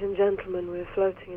Ladies and gentlemen, we're floating.